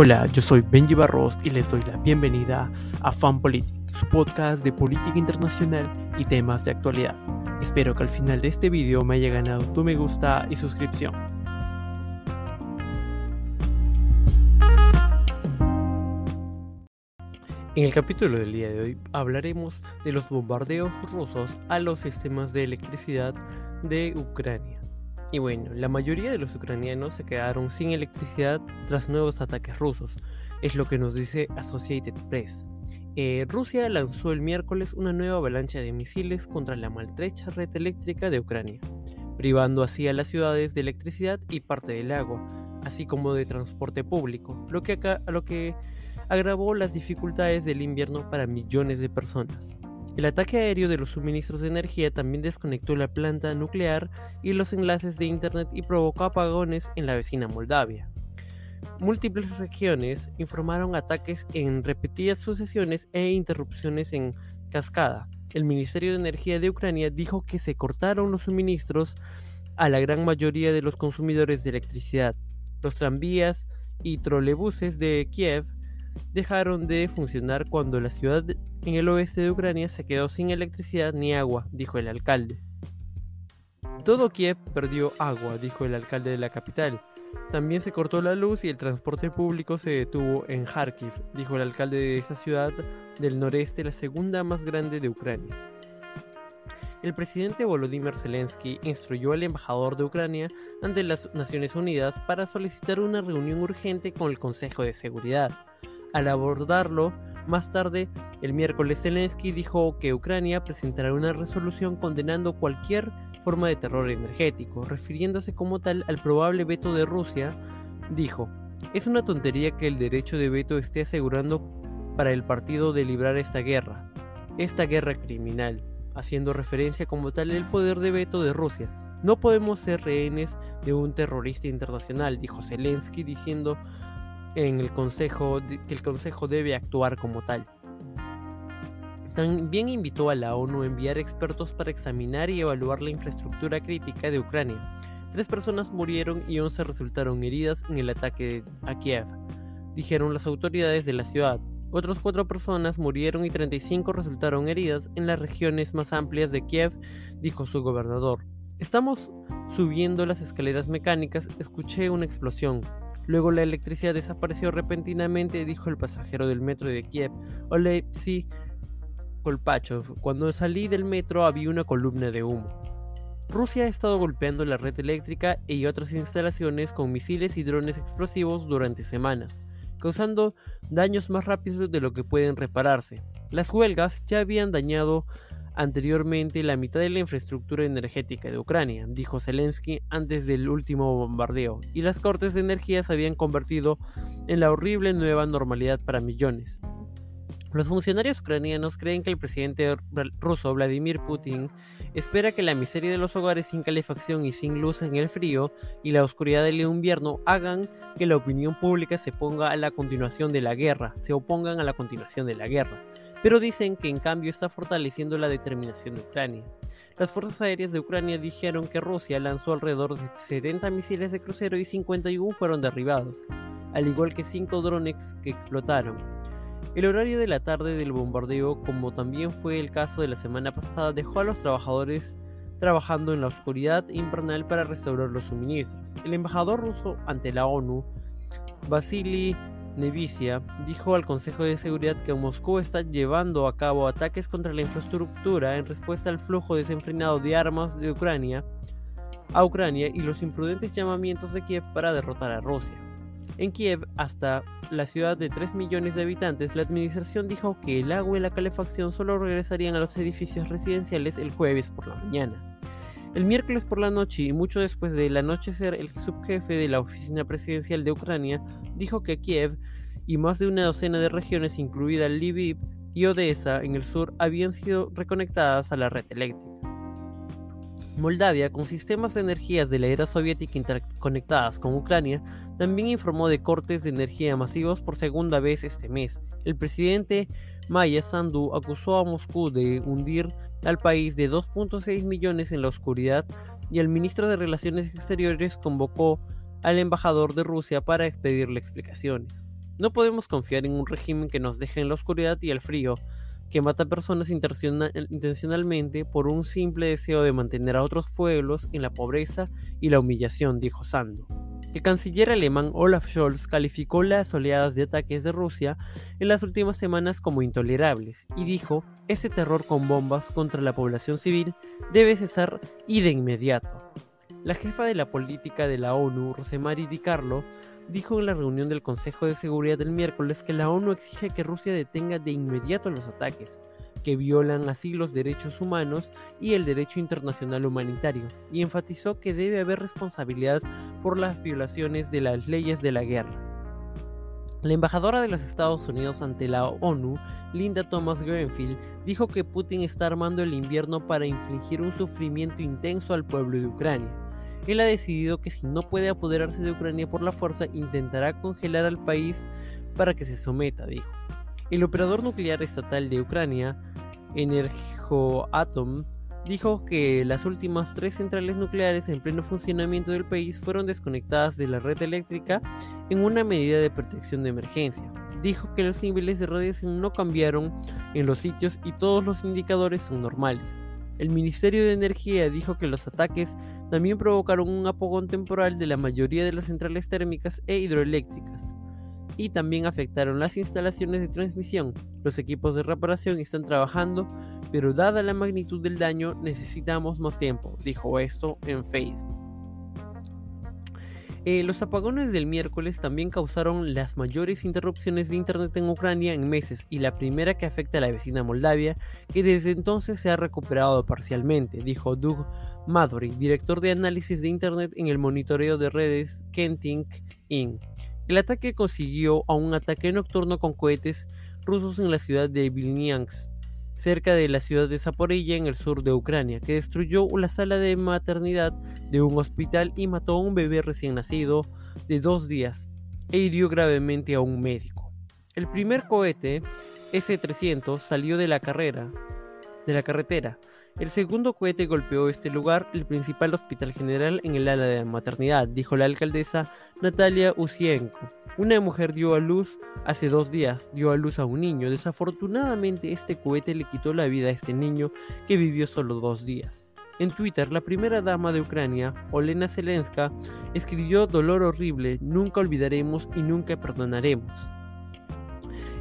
Hola, yo soy Benji Barros y les doy la bienvenida a Fan Politics, su podcast de política internacional y temas de actualidad. Espero que al final de este video me haya ganado tu me gusta y suscripción. En el capítulo del día de hoy hablaremos de los bombardeos rusos a los sistemas de electricidad de Ucrania. Y bueno, la mayoría de los ucranianos se quedaron sin electricidad tras nuevos ataques rusos, es lo que nos dice Associated Press. Eh, Rusia lanzó el miércoles una nueva avalancha de misiles contra la maltrecha red eléctrica de Ucrania, privando así a las ciudades de electricidad y parte del agua, así como de transporte público, lo que, acá, lo que agravó las dificultades del invierno para millones de personas. El ataque aéreo de los suministros de energía también desconectó la planta nuclear y los enlaces de Internet y provocó apagones en la vecina Moldavia. Múltiples regiones informaron ataques en repetidas sucesiones e interrupciones en cascada. El Ministerio de Energía de Ucrania dijo que se cortaron los suministros a la gran mayoría de los consumidores de electricidad. Los tranvías y trolebuses de Kiev dejaron de funcionar cuando la ciudad en el oeste de Ucrania se quedó sin electricidad ni agua, dijo el alcalde. Todo Kiev perdió agua, dijo el alcalde de la capital. También se cortó la luz y el transporte público se detuvo en Kharkiv, dijo el alcalde de esa ciudad del noreste, la segunda más grande de Ucrania. El presidente Volodymyr Zelensky instruyó al embajador de Ucrania ante las Naciones Unidas para solicitar una reunión urgente con el Consejo de Seguridad. Al abordarlo, más tarde, el miércoles Zelensky dijo que Ucrania presentará una resolución condenando cualquier forma de terror energético, refiriéndose como tal al probable veto de Rusia, dijo, es una tontería que el derecho de veto esté asegurando para el partido de librar esta guerra, esta guerra criminal, haciendo referencia como tal al poder de veto de Rusia. No podemos ser rehenes de un terrorista internacional, dijo Zelensky diciendo en el Consejo que el Consejo debe actuar como tal. También invitó a la ONU a enviar expertos para examinar y evaluar la infraestructura crítica de Ucrania. Tres personas murieron y once resultaron heridas en el ataque a Kiev, dijeron las autoridades de la ciudad. Otras cuatro personas murieron y 35 resultaron heridas en las regiones más amplias de Kiev, dijo su gobernador. Estamos subiendo las escaleras mecánicas, escuché una explosión. Luego la electricidad desapareció repentinamente, dijo el pasajero del metro de Kiev, Oleksiy Kolpachov. Cuando salí del metro había una columna de humo. Rusia ha estado golpeando la red eléctrica y otras instalaciones con misiles y drones explosivos durante semanas, causando daños más rápidos de lo que pueden repararse. Las huelgas ya habían dañado anteriormente la mitad de la infraestructura energética de Ucrania, dijo Zelensky antes del último bombardeo, y las cortes de energía se habían convertido en la horrible nueva normalidad para millones. Los funcionarios ucranianos creen que el presidente ruso Vladimir Putin espera que la miseria de los hogares sin calefacción y sin luz en el frío y la oscuridad del invierno hagan que la opinión pública se ponga a la continuación de la guerra, se opongan a la continuación de la guerra pero dicen que en cambio está fortaleciendo la determinación de Ucrania. Las fuerzas aéreas de Ucrania dijeron que Rusia lanzó alrededor de 70 misiles de crucero y 51 fueron derribados, al igual que 5 drones que explotaron. El horario de la tarde del bombardeo, como también fue el caso de la semana pasada, dejó a los trabajadores trabajando en la oscuridad invernal para restaurar los suministros. El embajador ruso ante la ONU, Vasily Nevicia dijo al Consejo de Seguridad que Moscú está llevando a cabo ataques contra la infraestructura en respuesta al flujo desenfrenado de armas de Ucrania a Ucrania y los imprudentes llamamientos de Kiev para derrotar a Rusia. En Kiev, hasta la ciudad de 3 millones de habitantes, la administración dijo que el agua y la calefacción solo regresarían a los edificios residenciales el jueves por la mañana. El miércoles por la noche y mucho después del anochecer, el subjefe de la oficina presidencial de Ucrania dijo que Kiev y más de una docena de regiones, incluida Lviv y Odessa en el sur, habían sido reconectadas a la red eléctrica. Moldavia, con sistemas de energías de la era soviética interconectadas con Ucrania, también informó de cortes de energía masivos por segunda vez este mes. El presidente Maya Sandu acusó a Moscú de hundir al país de 2.6 millones en la oscuridad y el ministro de Relaciones Exteriores convocó al embajador de Rusia para expedirle explicaciones. No podemos confiar en un régimen que nos deje en la oscuridad y el frío, que mata personas intencionalmente por un simple deseo de mantener a otros pueblos en la pobreza y la humillación, dijo Sando. El canciller alemán Olaf Scholz calificó las oleadas de ataques de Rusia en las últimas semanas como intolerables y dijo, ese terror con bombas contra la población civil debe cesar y de inmediato. La jefa de la política de la ONU, Rosemary Di Carlo, dijo en la reunión del Consejo de Seguridad del miércoles que la ONU exige que Rusia detenga de inmediato los ataques, que violan así los derechos humanos y el derecho internacional humanitario, y enfatizó que debe haber responsabilidad por las violaciones de las leyes de la guerra. La embajadora de los Estados Unidos ante la ONU, Linda Thomas Greenfield, dijo que Putin está armando el invierno para infligir un sufrimiento intenso al pueblo de Ucrania él ha decidido que si no puede apoderarse de Ucrania por la fuerza, intentará congelar al país para que se someta, dijo. El operador nuclear estatal de Ucrania, Energoatom, dijo que las últimas tres centrales nucleares en pleno funcionamiento del país fueron desconectadas de la red eléctrica en una medida de protección de emergencia. Dijo que los niveles de radiación no cambiaron en los sitios y todos los indicadores son normales. El Ministerio de Energía dijo que los ataques también provocaron un apagón temporal de la mayoría de las centrales térmicas e hidroeléctricas y también afectaron las instalaciones de transmisión. Los equipos de reparación están trabajando, pero dada la magnitud del daño necesitamos más tiempo, dijo esto en Facebook. Eh, los apagones del miércoles también causaron las mayores interrupciones de Internet en Ucrania en meses y la primera que afecta a la vecina Moldavia, que desde entonces se ha recuperado parcialmente, dijo Doug Madry, director de análisis de Internet en el monitoreo de redes Kentink Inc. El ataque consiguió a un ataque nocturno con cohetes rusos en la ciudad de Vilnius, cerca de la ciudad de Zaporilla en el sur de Ucrania, que destruyó la sala de maternidad de un hospital y mató a un bebé recién nacido de dos días e hirió gravemente a un médico. El primer cohete S-300 salió de la carrera, de la carretera. El segundo cohete golpeó este lugar, el principal hospital general en el ala de la maternidad, dijo la alcaldesa Natalia Usienko. Una mujer dio a luz hace dos días, dio a luz a un niño. Desafortunadamente este cohete le quitó la vida a este niño que vivió solo dos días. En Twitter, la primera dama de Ucrania, Olena Zelenska, escribió dolor horrible, nunca olvidaremos y nunca perdonaremos.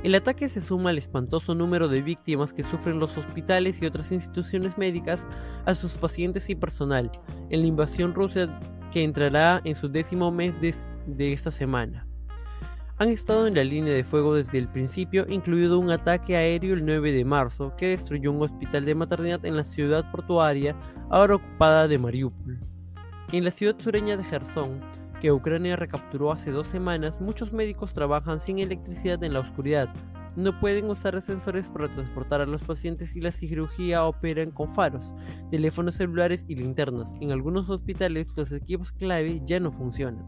El ataque se suma al espantoso número de víctimas que sufren los hospitales y otras instituciones médicas a sus pacientes y personal en la invasión rusa que entrará en su décimo mes de esta semana han estado en la línea de fuego desde el principio, incluido un ataque aéreo el 9 de marzo que destruyó un hospital de maternidad en la ciudad portuaria ahora ocupada de Mariupol. En la ciudad sureña de Gerson, que Ucrania recapturó hace dos semanas, muchos médicos trabajan sin electricidad en la oscuridad. No pueden usar ascensores para transportar a los pacientes y la cirugía operan con faros, teléfonos celulares y linternas. En algunos hospitales los equipos clave ya no funcionan.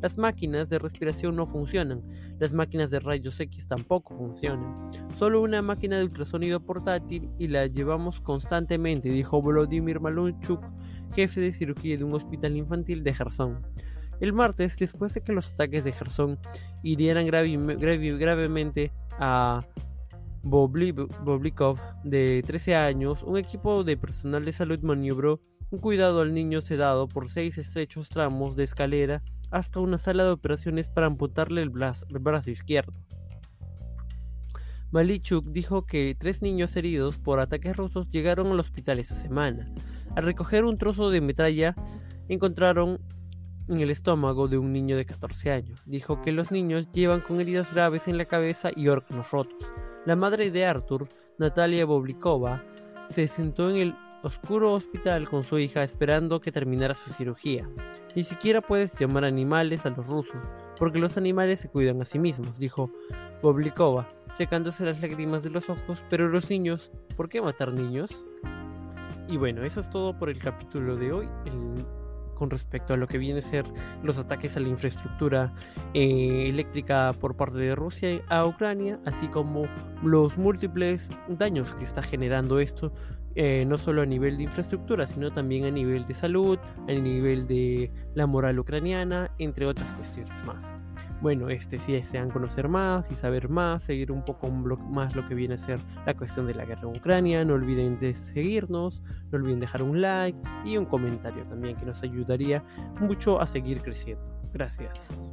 Las máquinas de respiración no funcionan, las máquinas de rayos X tampoco funcionan. Solo una máquina de ultrasonido portátil y la llevamos constantemente, dijo Volodymyr Malunchuk, jefe de cirugía de un hospital infantil de Gerson. El martes, después de que los ataques de Gerson hirieran gravemente a Boblikov, de 13 años, un equipo de personal de salud maniobró un cuidado al niño sedado por seis estrechos tramos de escalera hasta una sala de operaciones para amputarle el, brazo, izquierdo. Malichuk dijo que tres niños heridos por ataques rusos llegaron al hospital esa semana. Al recoger un trozo de metralla, encontraron en el estómago de un niño de 14 años. Dijo que los niños llevan con heridas graves en la cabeza y órganos rotos. La madre de Arthur, Natalia Boblikova, se sentó en el oscuro hospital con su hija esperando que terminara su cirugía. Ni siquiera puedes llamar animales a los rusos, porque los animales se cuidan a sí mismos, dijo Boblikova, secándose las lágrimas de los ojos, pero los niños, ¿por qué matar niños? Y bueno, eso es todo por el capítulo de hoy. Con respecto a lo que viene a ser los ataques a la infraestructura eh, eléctrica por parte de Rusia a Ucrania, así como los múltiples daños que está generando esto eh, no solo a nivel de infraestructura, sino también a nivel de salud, a nivel de la moral ucraniana, entre otras cuestiones más. Bueno, este, si desean conocer más y saber más, seguir un poco más lo que viene a ser la cuestión de la guerra en Ucrania, no olviden de seguirnos, no olviden dejar un like y un comentario también que nos ayudaría mucho a seguir creciendo. Gracias.